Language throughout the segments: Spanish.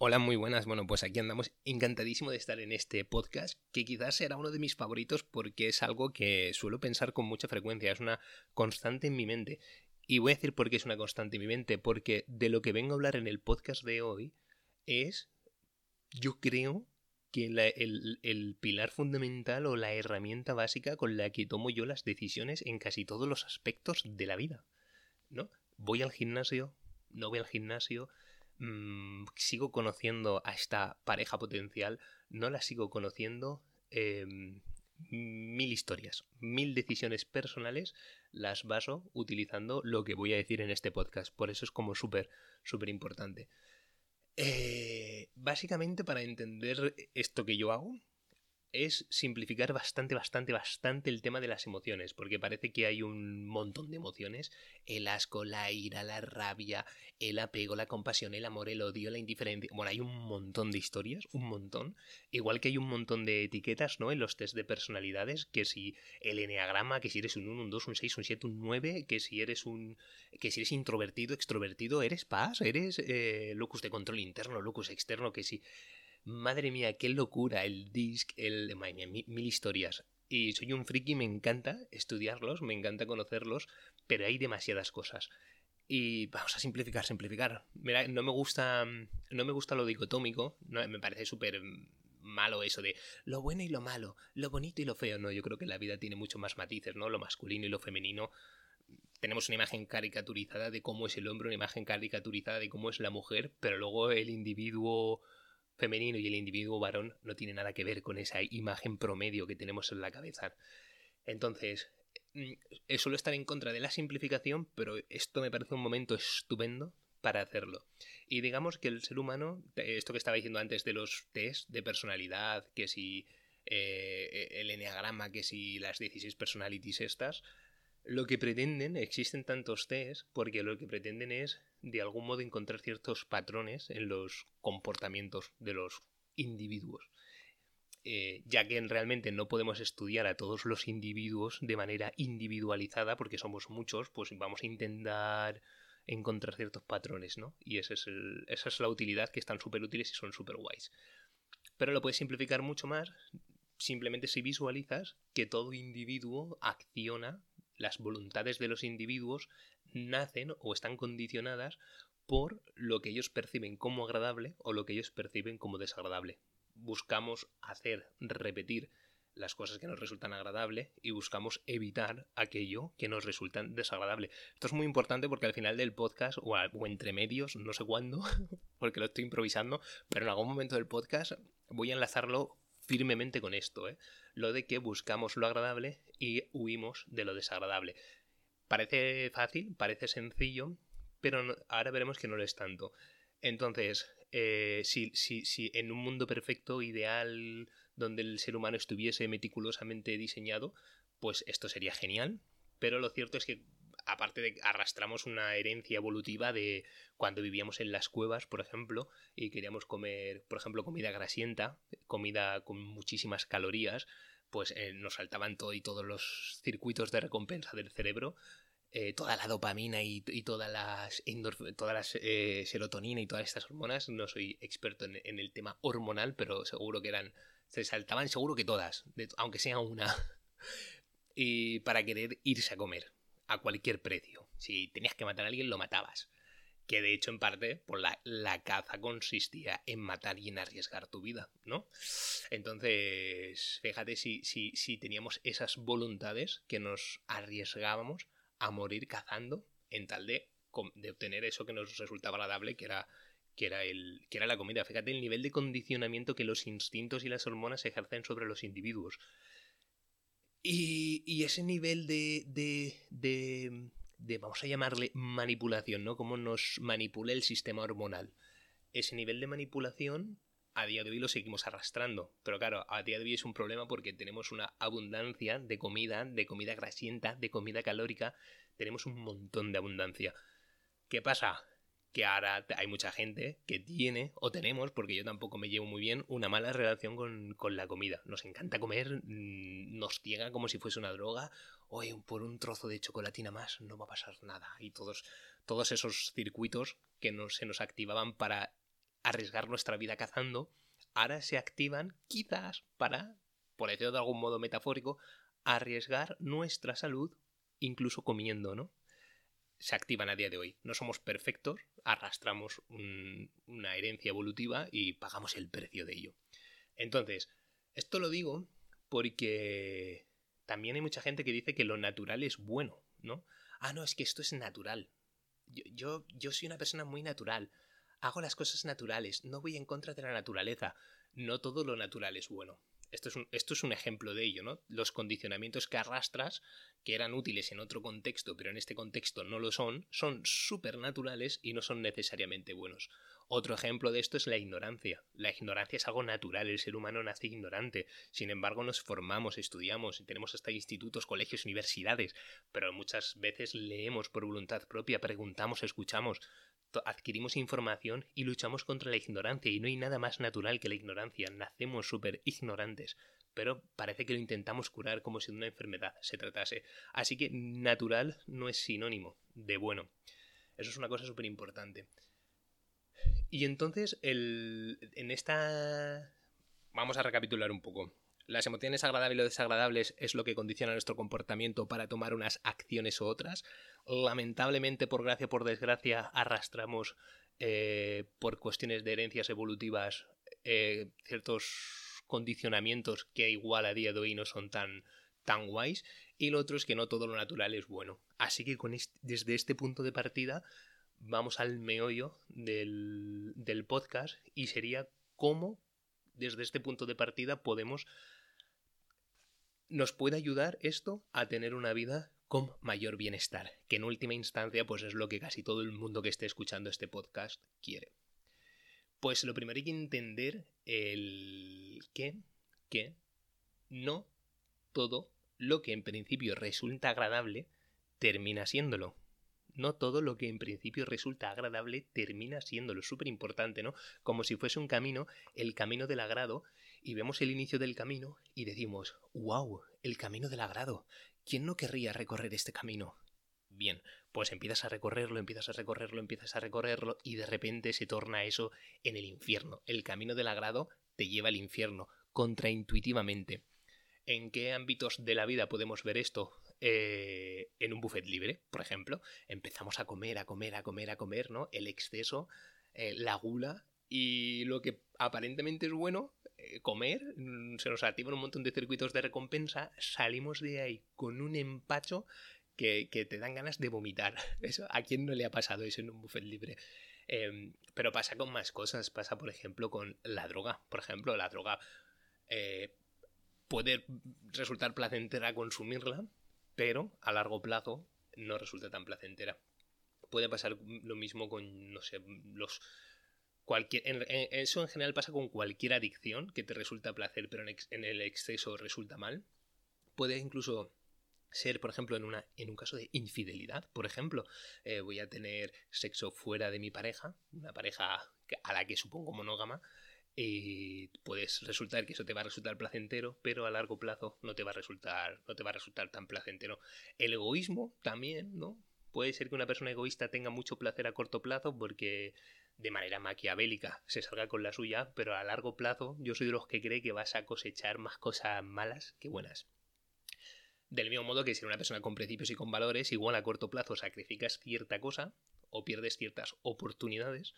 Hola, muy buenas. Bueno, pues aquí andamos encantadísimo de estar en este podcast, que quizás será uno de mis favoritos porque es algo que suelo pensar con mucha frecuencia, es una constante en mi mente. Y voy a decir por qué es una constante en mi mente, porque de lo que vengo a hablar en el podcast de hoy es, yo creo que el, el pilar fundamental o la herramienta básica con la que tomo yo las decisiones en casi todos los aspectos de la vida. ¿No? Voy al gimnasio, no voy al gimnasio, Mm, sigo conociendo a esta pareja potencial, no la sigo conociendo. Em, mil historias, mil decisiones personales las baso utilizando lo que voy a decir en este podcast. Por eso es como súper, súper importante. Eh, básicamente para entender esto que yo hago, es simplificar bastante, bastante, bastante el tema de las emociones, porque parece que hay un montón de emociones, el asco, la ira, la rabia, el apego, la compasión, el amor, el odio, la indiferencia, bueno, hay un montón de historias, un montón, igual que hay un montón de etiquetas, ¿no? En los test de personalidades, que si el enneagrama, que si eres un 1, un 2, un 6, un 7, un 9, que si eres un, que si eres introvertido, extrovertido, eres paz, eres eh, locus de control interno, locus externo, que si Madre mía, qué locura, el disc, el... Madre mil, historias. Y soy un friki, me encanta estudiarlos, me encanta conocerlos, pero hay demasiadas cosas. Y vamos a simplificar, simplificar. Mira, no me gusta, no me gusta lo dicotómico, no, me parece súper malo eso de lo bueno y lo malo, lo bonito y lo feo. No, yo creo que la vida tiene mucho más matices, ¿no? Lo masculino y lo femenino. Tenemos una imagen caricaturizada de cómo es el hombre, una imagen caricaturizada de cómo es la mujer, pero luego el individuo femenino y el individuo varón no tiene nada que ver con esa imagen promedio que tenemos en la cabeza. Entonces, mm, suelo estar en contra de la simplificación, pero esto me parece un momento estupendo para hacerlo. Y digamos que el ser humano, esto que estaba diciendo antes de los test de personalidad, que si eh, el enneagrama, que si las 16 personalities estas, lo que pretenden, existen tantos test, porque lo que pretenden es de algún modo encontrar ciertos patrones en los comportamientos de los individuos. Eh, ya que realmente no podemos estudiar a todos los individuos de manera individualizada, porque somos muchos, pues vamos a intentar encontrar ciertos patrones, ¿no? Y es esa es la utilidad que están súper útiles y son súper guays. Pero lo puedes simplificar mucho más simplemente si visualizas que todo individuo acciona las voluntades de los individuos nacen o están condicionadas por lo que ellos perciben como agradable o lo que ellos perciben como desagradable. Buscamos hacer repetir las cosas que nos resultan agradables y buscamos evitar aquello que nos resulta desagradable. Esto es muy importante porque al final del podcast o, o entre medios, no sé cuándo, porque lo estoy improvisando, pero en algún momento del podcast voy a enlazarlo firmemente con esto, ¿eh? lo de que buscamos lo agradable y huimos de lo desagradable. Parece fácil, parece sencillo, pero ahora veremos que no lo es tanto. Entonces, eh, si, si, si en un mundo perfecto, ideal, donde el ser humano estuviese meticulosamente diseñado, pues esto sería genial. Pero lo cierto es que, aparte de que arrastramos una herencia evolutiva de cuando vivíamos en las cuevas, por ejemplo, y queríamos comer, por ejemplo, comida grasienta, comida con muchísimas calorías, pues eh, nos saltaban todo y todos los circuitos de recompensa del cerebro, eh, toda la dopamina y, todas las, todas las eh, serotonina y todas estas hormonas. No soy experto en, el tema hormonal, pero seguro que eran, se saltaban seguro que todas, aunque sea una, y para querer irse a comer a cualquier precio. Si tenías que matar a alguien, lo matabas que de hecho en parte la, la, caza consistía en matar y en arriesgar tu vida, ¿no? Entonces, fíjate si, si, si teníamos esas voluntades que nos arriesgábamos a morir cazando en tal de, de obtener eso que nos resultaba agradable, que era que era, el, que era la comida. Fíjate el nivel de condicionamiento que los instintos y las hormonas ejercen sobre los individuos. Y, y ese nivel de, de de, vamos a llamarle manipulación, ¿no? Cómo nos manipula el sistema hormonal. Ese nivel de manipulación a día de hoy lo seguimos arrastrando. Pero claro, a día de hoy es un problema porque tenemos una abundancia de comida, de comida grasienta, de comida calórica. Tenemos un montón de abundancia. ¿Qué pasa? que ahora hay mucha gente que tiene, o tenemos, porque yo tampoco me llevo muy bien, una mala relación con, con la comida. Nos encanta comer, mm, nos ciega como si fuese una droga, oye, por un trozo de chocolatina más no va a pasar nada. Y todos, todos esos circuitos que no, se nos activaban para arriesgar nuestra vida cazando, ahora se activan quizás para, por decirlo de algún modo metafórico, arriesgar nuestra salud incluso comiendo, ¿no? Se activan a día de hoy. No somos perfectos, arrastramos una herencia evolutiva y pagamos el precio de ello. Entonces, esto lo digo porque también hay mucha gente que dice que lo natural es bueno, ¿no? Ah, no, es que esto es natural. Yo, yo, yo soy una persona muy natural. Hago las cosas naturales, no voy en contra de la naturaleza. No todo lo natural es bueno. Esto es, un, esto es un ejemplo de ello, ¿no? Los condicionamientos que arrastras, que eran útiles en otro contexto, pero en este contexto no lo son, son súper naturales y no son necesariamente buenos. Otro ejemplo de esto es la ignorancia. La ignorancia es algo natural, el ser humano nace ignorante. Sin embargo, nos formamos, estudiamos y tenemos hasta institutos, colegios, universidades, pero muchas veces leemos por voluntad propia, preguntamos, escuchamos adquirimos información y luchamos contra la ignorancia y no hay nada más natural que la ignorancia. Nacemos súper ignorantes, pero parece que lo intentamos curar como si de una enfermedad se tratase. Así que natural no es sinónimo de bueno. Eso es una cosa súper importante. Y entonces, el, en esta... Vamos a recapitular un poco. Las emociones agradables o desagradables es lo que condiciona nuestro comportamiento para tomar unas acciones u otras. Lamentablemente, por gracia o por desgracia, arrastramos eh, por cuestiones de herencias evolutivas eh, ciertos condicionamientos que igual a día de hoy no son tan, tan guays. Y lo otro es que no todo lo natural es bueno. Así que con desde este punto de partida vamos al meollo del, del podcast y sería cómo desde este punto de partida podemos nos puede ayudar esto a tener una vida con mayor bienestar, que en última instancia pues es lo que casi todo el mundo que esté escuchando este podcast quiere. Pues lo primero hay que entender el que, que no todo lo que en principio resulta agradable termina siéndolo. No todo lo que en principio resulta agradable termina siéndolo. Súper importante, ¿no? Como si fuese un camino, el camino del agrado y vemos el inicio del camino y decimos, wow, el camino del agrado. ¿Quién no querría recorrer este camino? Bien, pues empiezas a recorrerlo, empiezas a recorrerlo, empiezas a recorrerlo y de repente se torna eso en el infierno. El camino del agrado te lleva al infierno, contraintuitivamente. ¿En qué ámbitos de la vida podemos ver esto? Eh, en un buffet libre, por ejemplo. Empezamos a comer, a comer, a comer, a comer, ¿no? El exceso, eh, la gula y lo que aparentemente es bueno eh, comer, mm, se nos activan un montón de circuitos de recompensa, salimos de ahí con un empacho que, te dan ganas de vomitar. Eso, ¿A quién no le ha pasado eso en un buffet libre? Em, pero pasa con más cosas, pasa por ejemplo con la droga. Por ejemplo, la droga eh, puede resultar placentera consumirla, pero a largo plazo no resulta tan placentera. Puede pasar lo mismo con, no sé, los Cualquier, eso en general pasa con cualquier adicción que te resulta placer, pero en, el exceso resulta mal. Puede incluso ser, por ejemplo, en, una, en un caso de infidelidad. Por ejemplo, eh, voy a tener sexo fuera de mi pareja, una pareja a la que supongo monógama, y puedes resultar que eso te va a resultar placentero, pero a largo plazo no te va a resultar, no te va a resultar tan placentero. El egoísmo también, ¿no? Puede ser que una persona egoísta tenga mucho placer a corto plazo porque de manera maquiavélica se salga con la suya, pero a largo plazo yo soy de los que cree que vas a cosechar más cosas malas que buenas. Del mismo modo que si eres una persona con principios y con valores, igual a corto plazo sacrificas cierta cosa o pierdes ciertas oportunidades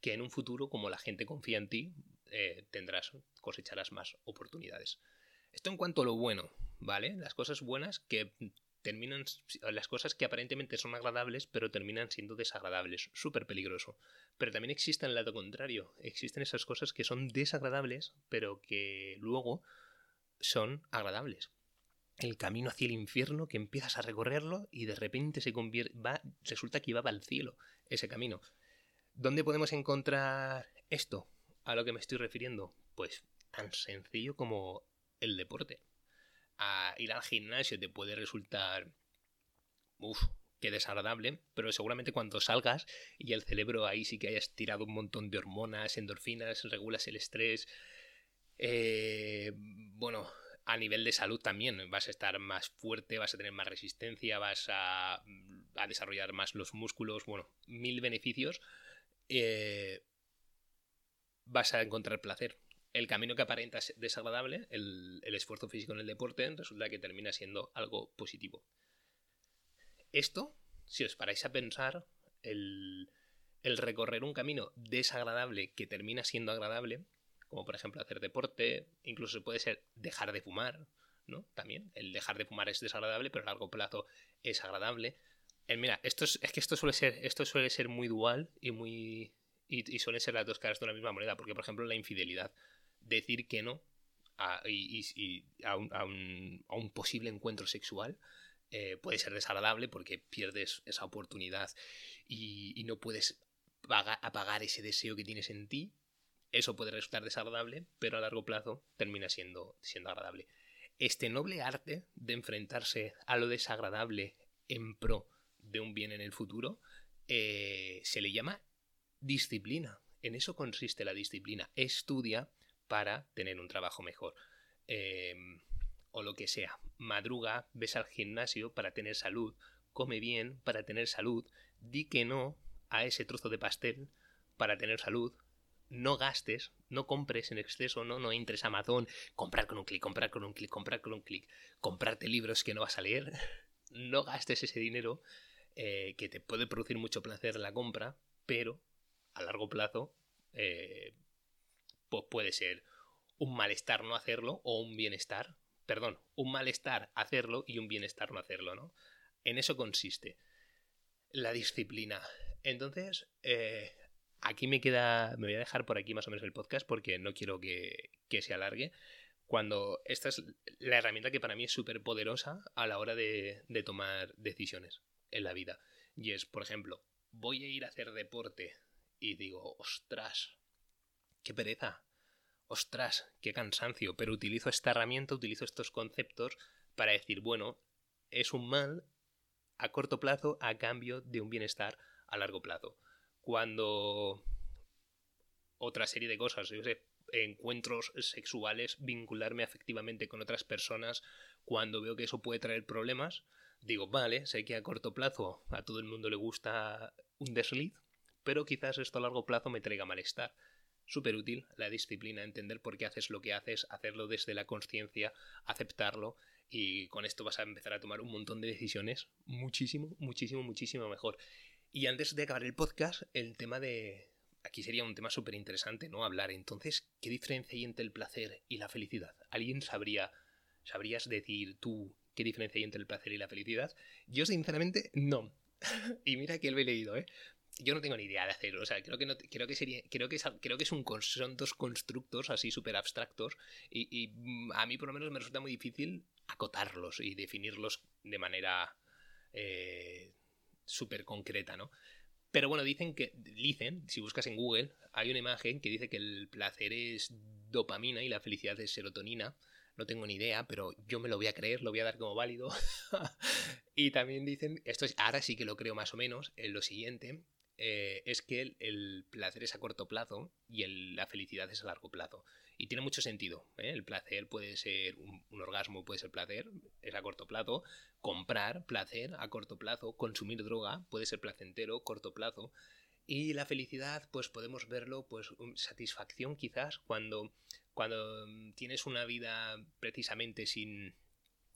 que en un futuro, como la gente confía en ti, eh, tendrás, cosecharás más oportunidades. Esto en cuanto a lo bueno, ¿vale? Las cosas buenas que terminan las cosas que aparentemente son agradables, pero terminan siendo desagradables. Súper peligroso. Pero también existe el lado contrario. Existen esas cosas que son desagradables, pero que luego son agradables. El camino hacia el infierno que empiezas a recorrerlo y de repente se convierte, va, resulta que iba al cielo ese camino. ¿Dónde podemos encontrar esto? A lo que me estoy refiriendo. Pues tan sencillo como el deporte a ir al gimnasio te puede resultar, uff, que desagradable, pero seguramente cuando salgas y el cerebro ahí sí que hayas tirado un montón de hormonas, endorfinas, regulas el estrés, eh, bueno, a nivel de salud también vas a estar más fuerte, vas a tener más resistencia, vas a, desarrollar más los músculos, bueno, mil beneficios. Eh, vas a encontrar placer. El camino que aparenta desagradable, el, esfuerzo físico en el deporte, resulta que termina siendo algo positivo. Esto, si os paráis a pensar, el, recorrer un camino desagradable que termina siendo agradable, como por ejemplo hacer deporte, incluso puede ser dejar de fumar, ¿no? También, el dejar de fumar es desagradable, pero a largo plazo es agradable. Eh, mira, esto es, que esto suele ser, esto suele ser muy dual y muy. Y, suelen ser las dos caras de una misma moneda. Porque, por ejemplo, la infidelidad. Decir que no a, un, posible encuentro sexual eh, puede ser desagradable porque pierdes esa oportunidad y, no puedes apagar ese deseo que tienes en ti. Eso puede resultar desagradable, pero a largo plazo termina siendo, siendo agradable. Este noble arte de enfrentarse a lo desagradable en pro de un bien en el futuro eh, se le llama disciplina. En eso consiste la disciplina. Estudia para tener un trabajo mejor. Em, o lo que sea. Madruga, ves al gimnasio para tener salud. Come bien para tener salud. Di que no a ese trozo de pastel para tener salud no gastes, no compres en exceso, no, no entres a Amazon, comprar con un clic, comprar con un clic, comprar con un clic, comprarte libros que no vas a leer, no gastes ese dinero eh, que te puede producir mucho placer la compra, pero a largo plazo eh, pues puede ser un malestar no hacerlo o un bienestar, perdón, un malestar hacerlo y un bienestar no hacerlo, ¿no? En eso consiste la disciplina. Entonces, eh, aquí me queda, me voy a dejar por aquí más o menos el podcast porque no quiero que, se alargue. Cuando esta es la herramienta que para mí es súper poderosa a la hora de, de tomar decisiones en la vida. Y es, por ejemplo, voy a ir a hacer deporte y digo, ostras, qué pereza, ostras, qué cansancio, pero utilizo esta herramienta, utilizo estos conceptos para decir, bueno, es un mal a corto plazo a cambio de un bienestar a largo plazo cuando otra serie de cosas, yo sé, encuentros sexuales, vincularme afectivamente con otras personas, cuando veo que eso puede traer problemas, digo, vale, sé que a corto plazo a todo el mundo le gusta un desliz, pero quizás esto a largo plazo me traiga malestar. Súper útil la disciplina, entender por qué haces lo que haces, hacerlo desde la conciencia, aceptarlo y con esto vas a empezar a tomar un montón de decisiones muchísimo, muchísimo, muchísimo mejor. Y antes de acabar el podcast, el tema de... Aquí sería un tema súper interesante, ¿no? Hablar. Entonces, ¿qué diferencia hay entre el placer y la felicidad? ¿Alguien sabría... ¿Sabrías decir tú qué diferencia hay entre el placer y la felicidad? Yo, sinceramente, no. y mira que lo he leído, ¿eh? Yo no tengo ni idea de hacerlo. O sea, creo que no, creo que sería. Creo que creo que es un, son dos constructos así súper abstractos. Y, y mm, a mí, por lo menos, me resulta muy difícil acotarlos y definirlos de manera. Eh, súper concreta, ¿no? Pero bueno, dicen que, dicen, si buscas en Google, hay una imagen que dice que el placer es dopamina y la felicidad es serotonina. No tengo ni idea, pero yo me lo voy a creer, lo voy a dar como válido. y también dicen, esto es, ahora sí que lo creo más o menos, en lo siguiente, eh, es que el, placer es a corto plazo y la felicidad es a largo plazo. Y tiene mucho sentido. ¿eh? El placer puede ser un, orgasmo, puede ser placer, es a corto plazo. Comprar, placer a corto plazo. Consumir droga puede ser placentero, corto plazo. Y la felicidad, pues podemos verlo, pues satisfacción quizás cuando, cuando tienes una vida precisamente sin,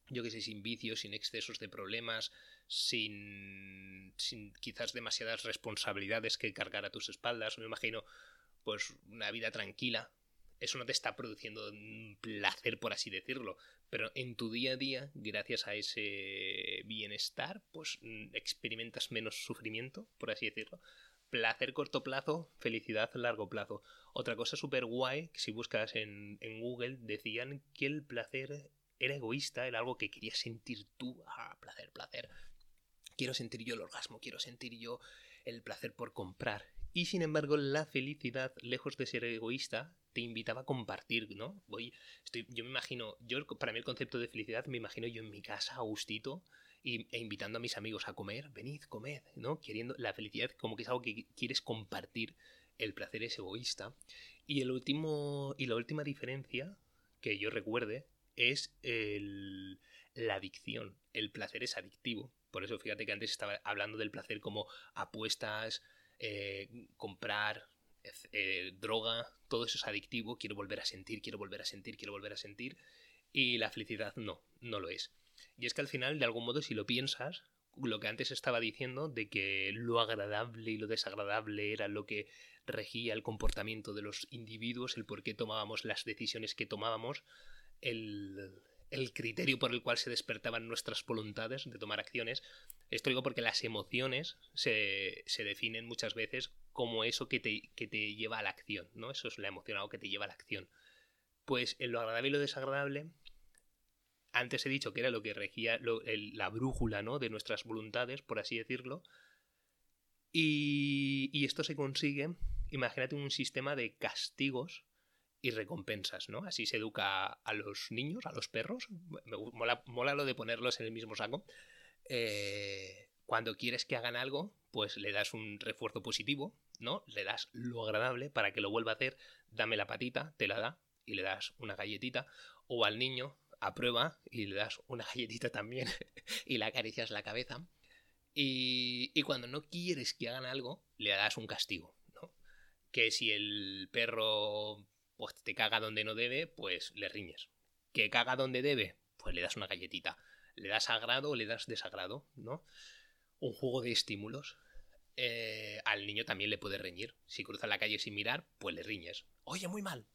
yo que sé, sin vicios, sin excesos de problemas, sin, sin quizás demasiadas responsabilidades que cargar a tus espaldas. Me imagino, pues, una vida tranquila, eso no te está produciendo placer, por así decirlo, pero en tu día a día, gracias a ese bienestar, pues mm, experimentas menos sufrimiento, por así decirlo. Placer corto plazo, felicidad largo plazo. Otra cosa súper guay, que si buscas en, en Google, decían que el placer era egoísta, era algo que querías sentir tú. Ah, placer, placer. Quiero sentir yo el orgasmo, quiero sentir yo el placer por comprar. Y sin embargo, la felicidad, lejos de ser egoísta, te invitaba a compartir, ¿no? Voy, estoy, yo me imagino, yo para mí el concepto de felicidad me imagino yo en mi casa, a gustito, e invitando a mis amigos a comer, venid, comed, ¿no? Queriendo la felicidad como que es algo que quieres compartir, el placer es egoísta. Y el último, y la última diferencia que yo recuerde es el, la adicción. El placer es adictivo. Por eso fíjate que antes estaba hablando del placer como apuestas, eh, comprar, eh, droga, todo eso es adictivo, quiero volver a sentir, quiero volver a sentir, quiero volver a sentir, y la felicidad no, no lo es. Y es que al final, de algún modo, si lo piensas, lo que antes estaba diciendo de que lo agradable y lo desagradable era lo que regía el comportamiento de los individuos, el por qué tomábamos las decisiones que tomábamos, el, el criterio por el cual se despertaban nuestras voluntades de tomar acciones. Esto digo porque las emociones se, se definen muchas veces como eso que te, que te, lleva a la acción, ¿no? Eso es la emoción, algo que te lleva a la acción. Pues en lo agradable y lo desagradable, antes he dicho que era lo que regía la brújula, ¿no? De nuestras voluntades, por así decirlo. Y, y esto se consigue, imagínate un sistema de castigos y recompensas, ¿no? Así se educa a los niños, a los perros. Me mola, lo de ponerlos en el mismo saco. Eh, cuando quieres que hagan algo, pues le das un refuerzo positivo, ¿no? Le das lo agradable para que lo vuelva a hacer. Dame la patita, te la da y le das una galletita. O al niño, aprueba y le das una galletita también y le acaricias la cabeza. Y, y cuando no quieres que hagan algo, le das un castigo, ¿no? Que si el perro pues te caga donde no debe, pues le riñes. Que caga donde debe, pues le das una galletita. Le das agrado o le das desagrado, ¿no? Un juego de estímulos. Eh, al niño también le puede reñir. Si cruza la calle sin mirar, pues le riñes. Oye, muy mal.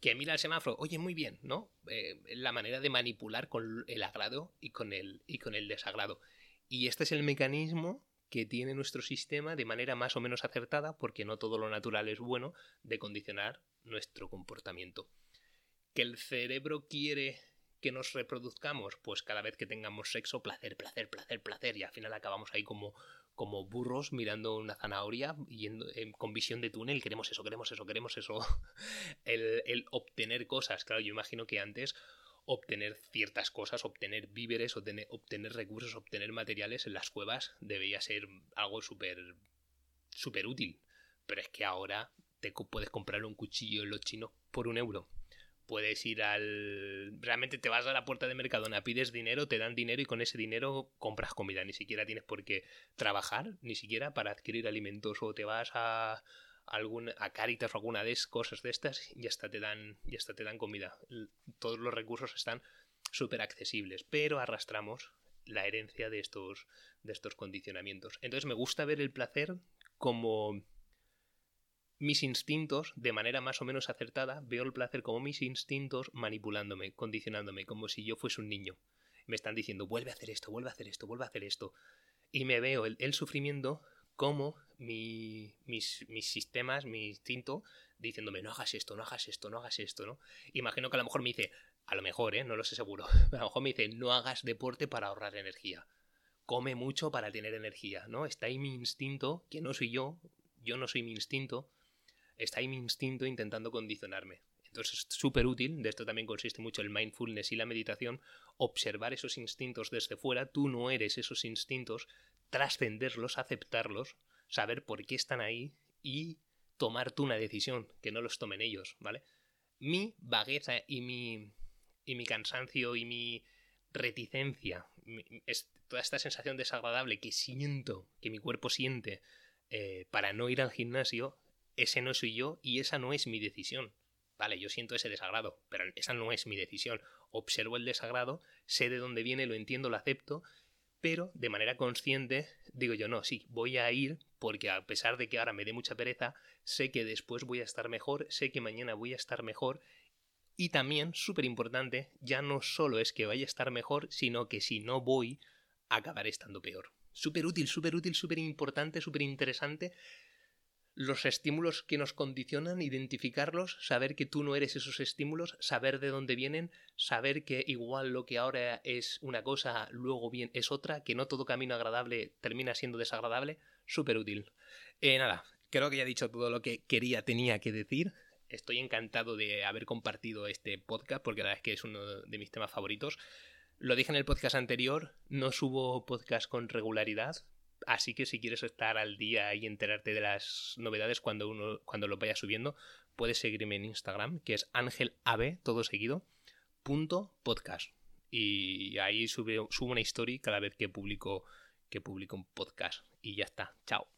Que mira el semáforo, oye, muy bien, ¿no? Eh, la manera de manipular con el agrado y con el, y con el desagrado. Y este es el mecanismo que tiene nuestro sistema de manera más o menos acertada, porque no todo lo natural es bueno, de condicionar nuestro comportamiento. ¿Que el cerebro quiere que nos reproduzcamos? Pues cada vez que tengamos sexo, placer, placer, placer, placer, y al final acabamos ahí como, como burros mirando una zanahoria yendo, con visión de túnel, queremos eso, queremos eso, queremos eso. el, el obtener cosas, claro, yo imagino que antes obtener ciertas cosas, obtener víveres, obtener, obtener recursos, obtener materiales en las cuevas debía ser algo súper súper útil. Pero es que ahora puedes comprar un cuchillo en los chinos por un euro. Puedes ir al... Realmente te vas a la puerta de Mercadona, pides dinero, te dan dinero y con ese dinero compras comida. Ni siquiera tienes por qué trabajar, ni siquiera para adquirir alimentos. O te vas a, algún, a Caritas o alguna de cosas de estas y hasta te dan, y hasta te dan comida. Todos los recursos están súper accesibles, pero arrastramos la herencia de estos, de estos condicionamientos. Entonces me gusta ver el placer como mis instintos, de manera más o menos acertada, veo el placer como mis instintos manipulándome, condicionándome, como si yo fuese un niño. Me están diciendo, vuelve a hacer esto, vuelve a hacer esto, vuelve a hacer esto. Y me veo el, sufrimiento como mi, mis, mis, sistemas, mi instinto, diciéndome, no hagas esto, no hagas esto, no hagas esto, ¿no? Imagino que a lo mejor me dice, a lo mejor, ¿eh? No lo sé seguro, a lo mejor me dice, no hagas deporte para ahorrar energía. Come mucho para tener energía, ¿no? Está ahí mi instinto, que no soy yo, yo no soy mi instinto, está ahí mi instinto intentando condicionarme. Entonces es súper útil, de esto también consiste mucho el mindfulness y la meditación, observar esos instintos desde fuera, tú no eres esos instintos, trascenderlos, aceptarlos, saber por qué están ahí y tomar tú una decisión, que no los tomen ellos, ¿vale? Mi vagueza y mi, y mi cansancio y mi reticencia, es toda esta sensación desagradable que siento, que mi cuerpo siente eh, para no ir al gimnasio, ese no soy yo y esa no es mi decisión. Vale, yo siento ese desagrado, pero esa no es mi decisión. Observo el desagrado, sé de dónde viene, lo entiendo, lo acepto pero de manera consciente digo yo, no, sí, voy a ir porque a pesar de que ahora me dé mucha pereza, sé que después voy a estar mejor, sé que mañana voy a estar mejor y también, súper importante, ya no solo es que vaya a estar mejor, sino que si no voy, acabaré estando peor. Súper útil, súper útil, súper importante, súper interesante los estímulos que nos condicionan, identificarlos, saber que tú no eres esos estímulos, saber de dónde vienen, saber que igual lo que ahora es una cosa, luego bien es otra, que no todo camino agradable termina siendo desagradable, súper útil. Eh, nada, creo que ya he dicho todo lo que quería, tenía que decir. Estoy encantado de haber compartido este podcast porque la verdad es que es uno de mis temas favoritos. Lo dije en el podcast anterior, no subo podcast con regularidad, Así que si quieres estar al día y enterarte de las novedades cuando uno cuando lo vaya subiendo, puedes seguirme en Instagram, que es ángelab, todo seguido, punto podcast. Y ahí sube, subo una historia cada vez que publico, que publico un podcast. Y ya está. Chao.